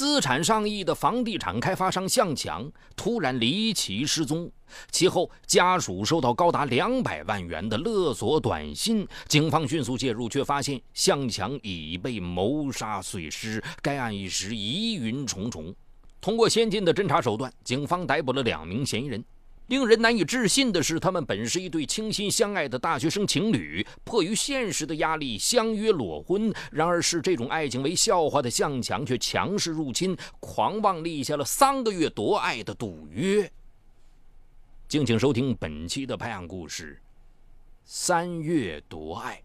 资产上亿的房地产开发商向强突然离奇失踪，其后家属收到高达两百万元的勒索短信，警方迅速介入，却发现向强已被谋杀碎尸。该案一时疑云重重。通过先进的侦查手段，警方逮捕了两名嫌疑人。令人难以置信的是，他们本是一对倾心相爱的大学生情侣，迫于现实的压力相约裸婚。然而，视这种爱情为笑话的向强却强势入侵，狂妄立下了三个月夺爱的赌约。敬请收听本期的拍案故事：三月夺爱。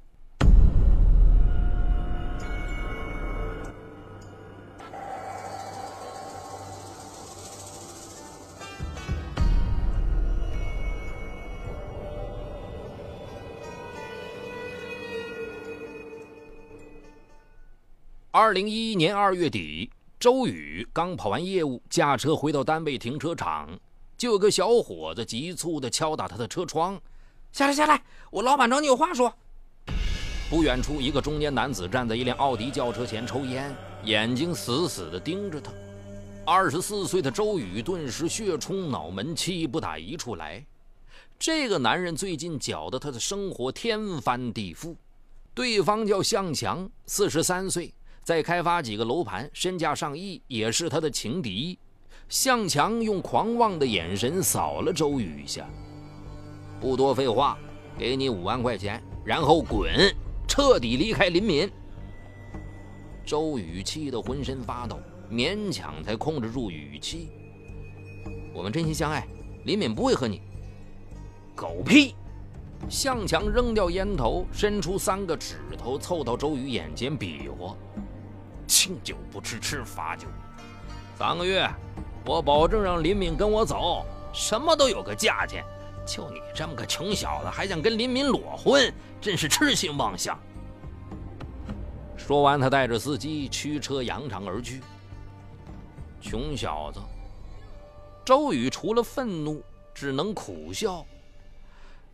二零一一年二月底，周宇刚跑完业务，驾车回到单位停车场，就有个小伙子急促地敲打他的车窗：“下来，下来，我老板找你有话说。”不远处，一个中年男子站在一辆奥迪轿车前抽烟，眼睛死死地盯着他。二十四岁的周宇顿时血冲脑门，气不打一处来。这个男人最近搅得他的生活天翻地覆。对方叫向强，四十三岁。再开发几个楼盘，身价上亿，也是他的情敌。向强用狂妄的眼神扫了周宇一下，不多废话，给你五万块钱，然后滚，彻底离开林敏。周宇气得浑身发抖，勉强才控制住语气：“我们真心相爱，林敏不会和你。”狗屁！向强扔掉烟头，伸出三个指头，凑到周宇眼前比划。敬酒不吃吃罚酒，三个月，我保证让林敏跟我走，什么都有个价钱。就你这么个穷小子，还想跟林敏裸婚，真是痴心妄想。说完，他带着司机驱车扬长而去。穷小子，周宇除了愤怒，只能苦笑。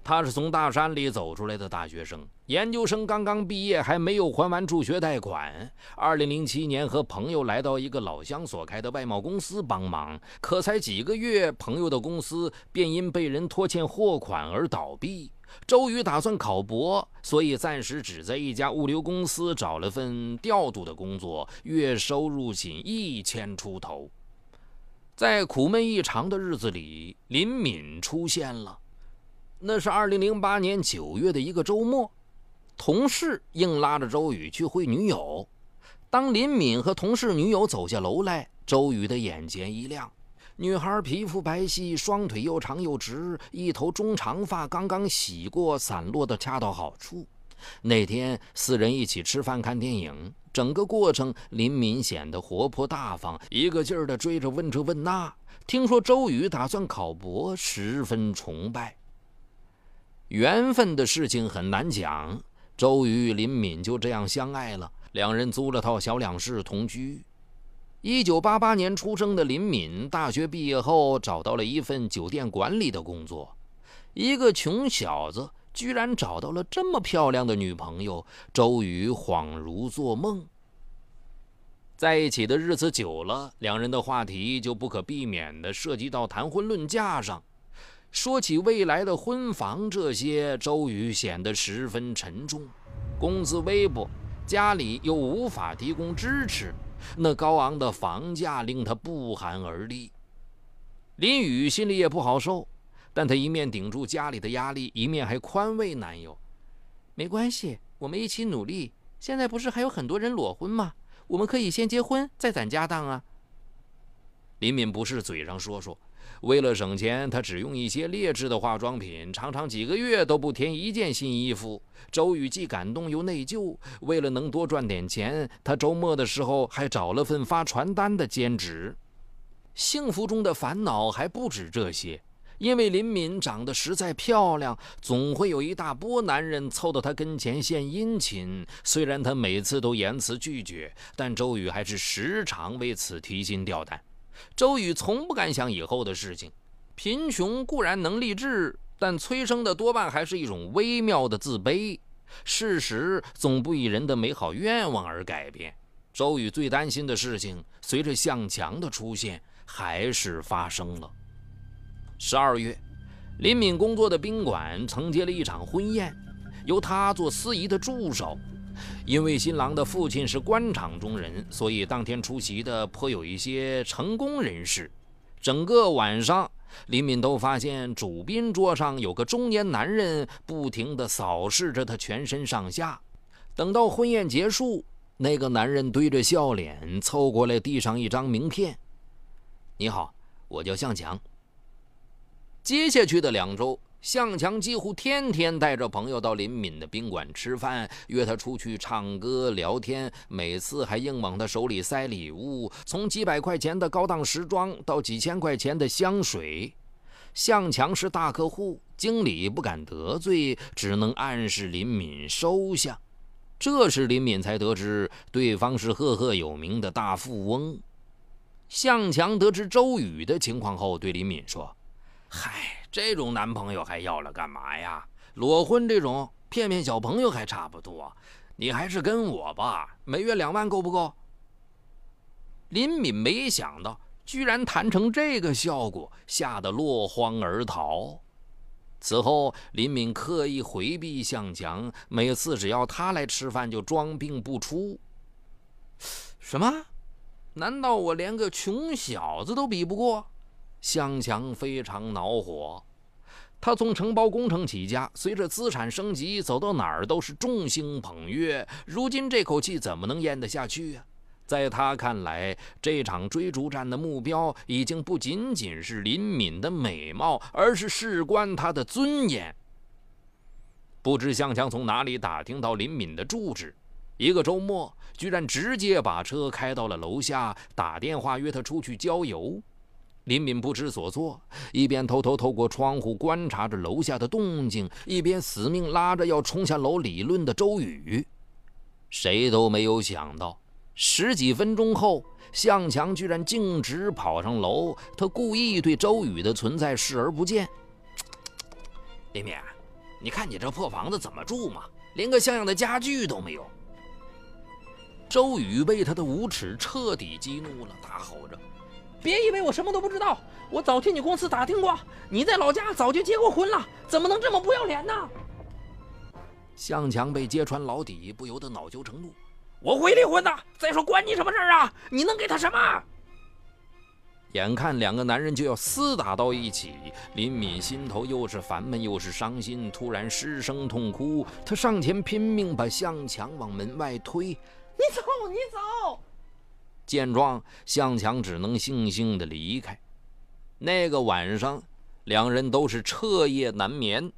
他是从大山里走出来的大学生，研究生刚刚毕业，还没有还完助学贷款。二零零七年，和朋友来到一个老乡所开的外贸公司帮忙，可才几个月，朋友的公司便因被人拖欠货款而倒闭。周宇打算考博，所以暂时只在一家物流公司找了份调度的工作，月收入仅一千出头。在苦闷异常的日子里，林敏出现了。那是二零零八年九月的一个周末，同事硬拉着周宇去会女友。当林敏和同事女友走下楼来，周宇的眼前一亮。女孩皮肤白皙，双腿又长又直，一头中长发，刚刚洗过，散落的恰到好处。那天四人一起吃饭看电影，整个过程林敏显得活泼大方，一个劲儿的追着问这问那。听说周宇打算考博，十分崇拜。缘分的事情很难讲，周瑜与林敏就这样相爱了。两人租了套小两室同居。一九八八年出生的林敏，大学毕业后找到了一份酒店管理的工作。一个穷小子居然找到了这么漂亮的女朋友，周瑜恍如做梦。在一起的日子久了，两人的话题就不可避免地涉及到谈婚论嫁上。说起未来的婚房，这些周瑜显得十分沉重。工资微薄，家里又无法提供支持，那高昂的房价令他不寒而栗。林雨心里也不好受，但他一面顶住家里的压力，一面还宽慰男友：“没关系，我们一起努力。现在不是还有很多人裸婚吗？我们可以先结婚，再攒家当啊。”林敏不是嘴上说说。为了省钱，他只用一些劣质的化妆品，常常几个月都不添一件新衣服。周宇既感动又内疚。为了能多赚点钱，他周末的时候还找了份发传单的兼职。幸福中的烦恼还不止这些，因为林敏长得实在漂亮，总会有一大波男人凑到她跟前献殷勤。虽然他每次都严词拒绝，但周宇还是时常为此提心吊胆。周宇从不敢想以后的事情。贫穷固然能励志，但催生的多半还是一种微妙的自卑。事实总不以人的美好愿望而改变。周宇最担心的事情，随着向强的出现，还是发生了。十二月，林敏工作的宾馆承接了一场婚宴，由他做司仪的助手。因为新郎的父亲是官场中人，所以当天出席的颇有一些成功人士。整个晚上，林敏都发现主宾桌上有个中年男人不停地扫视着他全身上下。等到婚宴结束，那个男人堆着笑脸凑过来，递上一张名片：“你好，我叫向强。”接下去的两周。向强几乎天天带着朋友到林敏的宾馆吃饭，约他出去唱歌聊天，每次还硬往他手里塞礼物，从几百块钱的高档时装到几千块钱的香水。向强是大客户，经理不敢得罪，只能暗示林敏收下。这时林敏才得知对方是赫赫有名的大富翁。向强得知周宇的情况后，对林敏说：“嗨。”这种男朋友还要了干嘛呀？裸婚这种骗骗小朋友还差不多，你还是跟我吧。每月两万够不够？林敏没想到居然谈成这个效果，吓得落荒而逃。此后，林敏刻意回避向强，每次只要他来吃饭就装病不出。什么？难道我连个穷小子都比不过？向强非常恼火，他从承包工程起家，随着资产升级，走到哪儿都是众星捧月。如今这口气怎么能咽得下去呀？在他看来，这场追逐战的目标已经不仅仅是林敏的美貌，而是事关他的尊严。不知向强从哪里打听到林敏的住址，一个周末居然直接把车开到了楼下，打电话约他出去郊游。林敏不知所措，一边偷偷透过窗户观察着楼下的动静，一边死命拉着要冲下楼理论的周宇。谁都没有想到，十几分钟后，向强居然径直跑上楼。他故意对周宇的存在视而不见。林敏，你看你这破房子怎么住嘛？连个像样的家具都没有。周宇被他的无耻彻底激怒了，大吼着。别以为我什么都不知道，我早替你公司打听过，你在老家早就结过婚了，怎么能这么不要脸呢？向强被揭穿老底，不由得恼羞成怒：“我会离婚的！再说关你什么事儿啊？你能给他什么？”眼看两个男人就要厮打到一起，林敏心头又是烦闷又是伤心，突然失声痛哭，他上前拼命把向强往门外推：“你走，你走！”见状，向强只能悻悻地离开。那个晚上，两人都是彻夜难眠。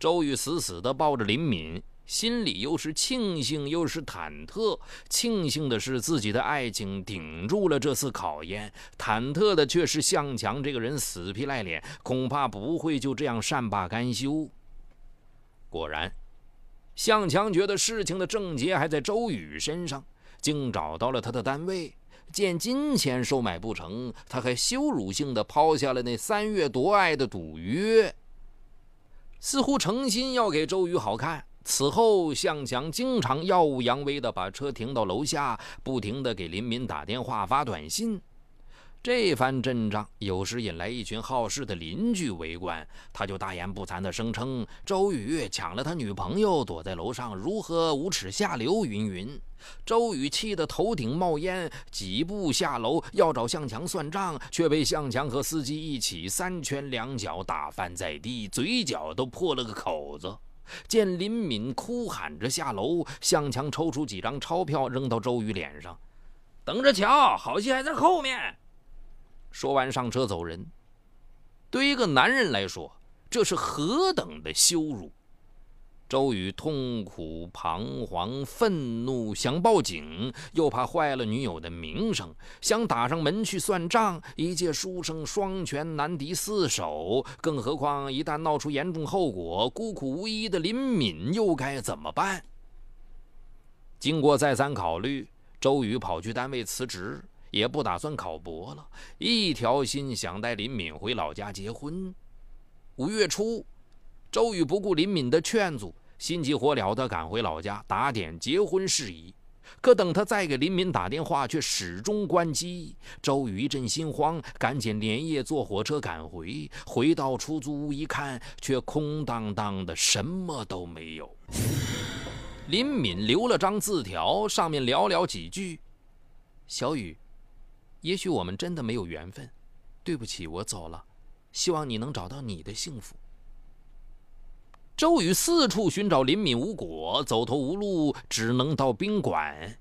周宇死死地抱着林敏，心里又是庆幸又是忐忑。庆幸的是自己的爱情顶住了这次考验，忐忑的却是向强这个人死皮赖脸，恐怕不会就这样善罢甘休。果然，向强觉得事情的症结还在周宇身上，竟找到了他的单位。见金钱收买不成，他还羞辱性的抛下了那三月夺爱的赌约，似乎诚心要给周瑜好看。此后，向强经常耀武扬威的把车停到楼下，不停的给林敏打电话、发短信。这番阵仗，有时引来一群好事的邻居围观，他就大言不惭地声称周宇抢了他女朋友，躲在楼上，如何无耻下流，云云。周宇气得头顶冒烟，几步下楼要找向强算账，却被向强和司机一起三拳两脚打翻在地，嘴角都破了个口子。见林敏哭喊着下楼，向强抽出几张钞票扔到周宇脸上：“等着瞧，好戏还在后面。”说完，上车走人。对一个男人来说，这是何等的羞辱！周宇痛苦、彷徨、愤怒，想报警，又怕坏了女友的名声，想打上门去算账。一介书生，双拳难敌四手，更何况一旦闹出严重后果，孤苦无依的林敏又该怎么办？经过再三考虑，周宇跑去单位辞职。也不打算考博了，一条心想带林敏回老家结婚。五月初，周宇不顾林敏的劝阻，心急火燎地赶回老家打点结婚事宜。可等他再给林敏打电话，却始终关机。周宇一阵心慌，赶紧连夜坐火车赶回。回到出租屋一看，却空荡荡的，什么都没有。林敏留了张字条，上面寥寥几句：“小雨，也许我们真的没有缘分，对不起，我走了。希望你能找到你的幸福。”周宇四处寻找林敏无果，走投无路，只能到宾馆。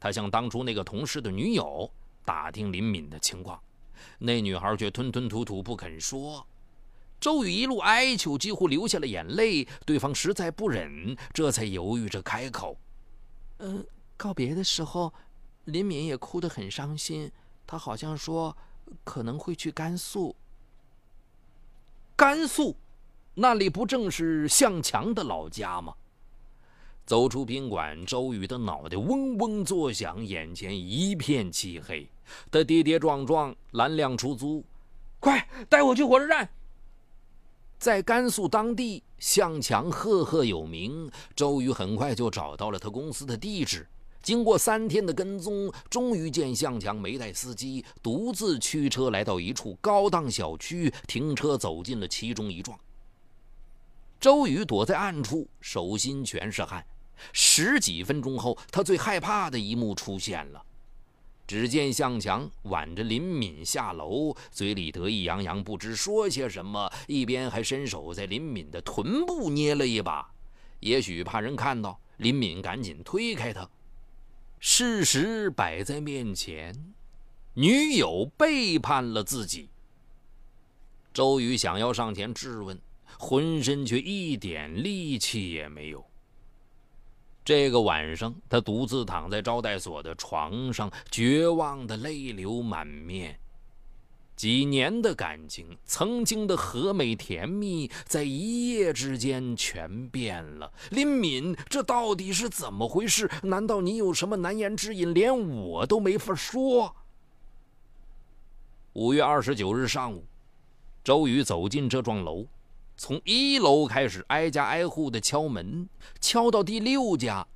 他向当初那个同事的女友打听林敏的情况，那女孩却吞吞吐吐不肯说。周宇一路哀求，几乎流下了眼泪。对方实在不忍，这才犹豫着开口：“嗯，告别的时候，林敏也哭得很伤心。他好像说可能会去甘肃。甘肃。”那里不正是向强的老家吗？走出宾馆，周宇的脑袋嗡嗡作响，眼前一片漆黑。他跌跌撞撞拦辆出租，快带我去火车站。在甘肃当地，向强赫赫有名。周宇很快就找到了他公司的地址。经过三天的跟踪，终于见向强没带司机，独自驱车来到一处高档小区，停车走进了其中一幢。周宇躲在暗处，手心全是汗。十几分钟后，他最害怕的一幕出现了。只见向强挽着林敏下楼，嘴里得意洋洋，不知说些什么，一边还伸手在林敏的臀部捏了一把。也许怕人看到，林敏赶紧推开他。事实摆在面前，女友背叛了自己。周瑜想要上前质问。浑身却一点力气也没有。这个晚上，他独自躺在招待所的床上，绝望的泪流满面。几年的感情，曾经的和美甜蜜，在一夜之间全变了。林敏，这到底是怎么回事？难道你有什么难言之隐，连我都没法说？五月二十九日上午，周宇走进这幢楼。从一楼开始，挨家挨户的敲门，敲到第六家，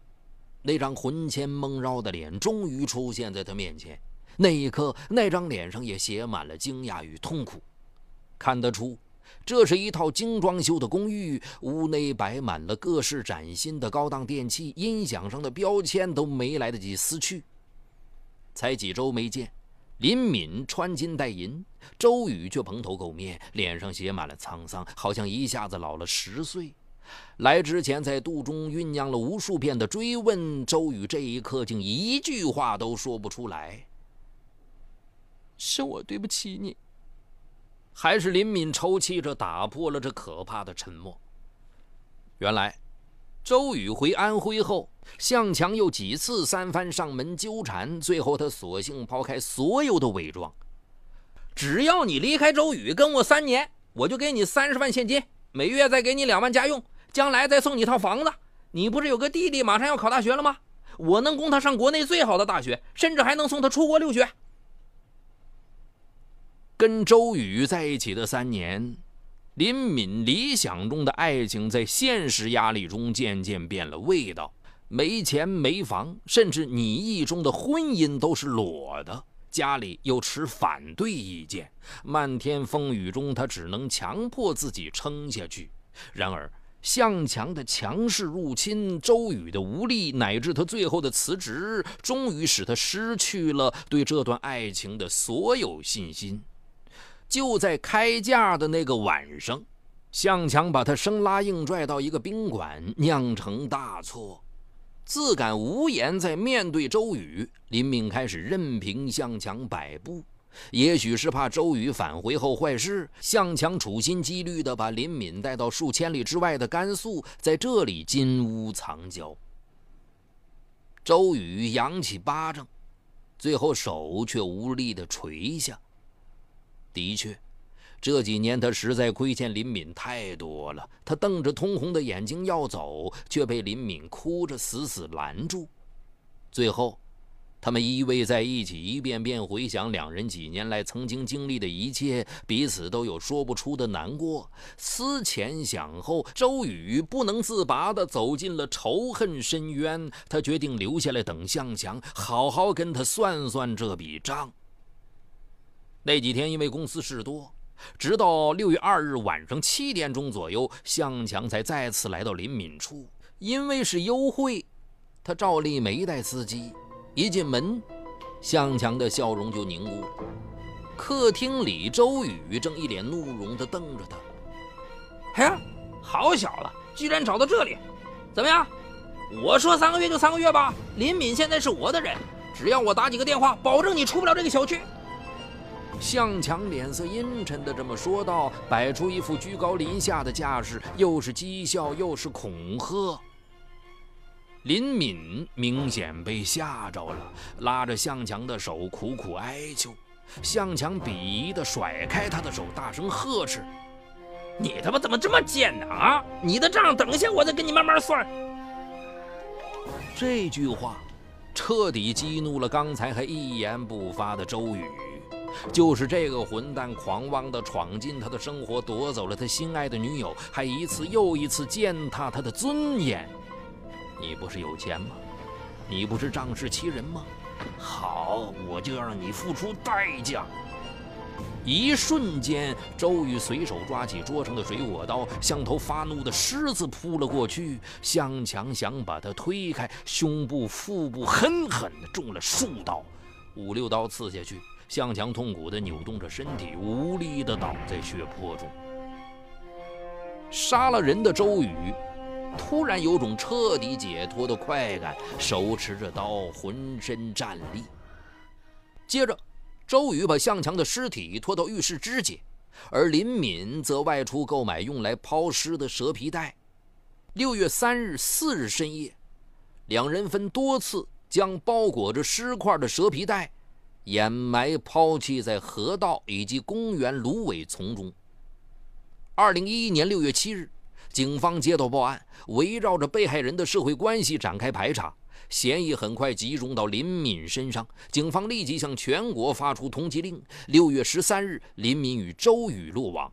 那张魂牵梦绕的脸终于出现在他面前。那一刻，那张脸上也写满了惊讶与痛苦。看得出，这是一套精装修的公寓，屋内摆满了各式崭新的高档电器，音响上的标签都没来得及撕去。才几周没见。林敏穿金戴银，周宇却蓬头垢面，脸上写满了沧桑，好像一下子老了十岁。来之前在肚中酝酿了无数遍的追问，周宇这一刻竟一句话都说不出来。是我对不起你，还是林敏抽泣着打破了这可怕的沉默？原来。周宇回安徽后，向强又几次三番上门纠缠，最后他索性抛开所有的伪装。只要你离开周宇跟我三年，我就给你三十万现金，每月再给你两万家用，将来再送你套房子。你不是有个弟弟马上要考大学了吗？我能供他上国内最好的大学，甚至还能送他出国留学。跟周宇在一起的三年。林敏理想中的爱情，在现实压力中渐渐变了味道。没钱没房，甚至你意中的婚姻都是裸的。家里又持反对意见，漫天风雨中，他只能强迫自己撑下去。然而，向强的强势入侵，周宇的无力，乃至他最后的辞职，终于使他失去了对这段爱情的所有信心。就在开价的那个晚上，向强把他生拉硬拽到一个宾馆，酿成大错。自感无颜再面对周宇，林敏开始任凭向强摆布。也许是怕周宇返回后坏事，向强处心积虑地把林敏带到数千里之外的甘肃，在这里金屋藏娇。周宇扬起巴掌，最后手却无力地垂下。的确，这几年他实在亏欠林敏太多了。他瞪着通红的眼睛要走，却被林敏哭着死死拦住。最后，他们依偎在一起，一遍遍回想两人几年来曾经经历的一切，彼此都有说不出的难过。思前想后，周宇不能自拔地走进了仇恨深渊。他决定留下来等向强，好好跟他算算这笔账。那几天因为公司事多，直到六月二日晚上七点钟左右，向强才再次来到林敏处。因为是幽会，他照例没带司机。一进门，向强的笑容就凝固了。客厅里，周宇正一脸怒容地瞪着他。哎呀，好小子，居然找到这里！怎么样？我说三个月就三个月吧。林敏现在是我的人，只要我打几个电话，保证你出不了这个小区。向强脸色阴沉地这么说道，摆出一副居高临下的架势，又是讥笑又是恐吓。林敏明显被吓着了，拉着向强的手苦苦哀求。向强鄙夷地甩开他的手，大声呵斥：“你他妈怎么这么贱呢？啊！你的账等一下我再跟你慢慢算。”这句话彻底激怒了刚才还一言不发的周宇。就是这个混蛋，狂妄地闯进他的生活，夺走了他心爱的女友，还一次又一次践踏他的尊严。你不是有钱吗？你不是仗势欺人吗？好，我就要让你付出代价。一瞬间，周宇随手抓起桌上的水果刀，像头发怒的狮子扑了过去。向强想把他推开，胸部、腹部狠狠地中了数刀，五六刀刺下去，向强痛苦地扭动着身体，无力地倒在血泊中。杀了人的周宇。突然有种彻底解脱的快感，手持着刀，浑身战栗。接着，周宇把向强的尸体拖到浴室肢解，而林敏则外出购买用来抛尸的蛇皮袋。六月三日、四日深夜，两人分多次将包裹着尸块的蛇皮袋掩埋、抛弃在河道以及公园芦苇丛中。二零一一年六月七日。警方接到报案，围绕着被害人的社会关系展开排查，嫌疑很快集中到林敏身上。警方立即向全国发出通缉令。六月十三日，林敏与周宇落网。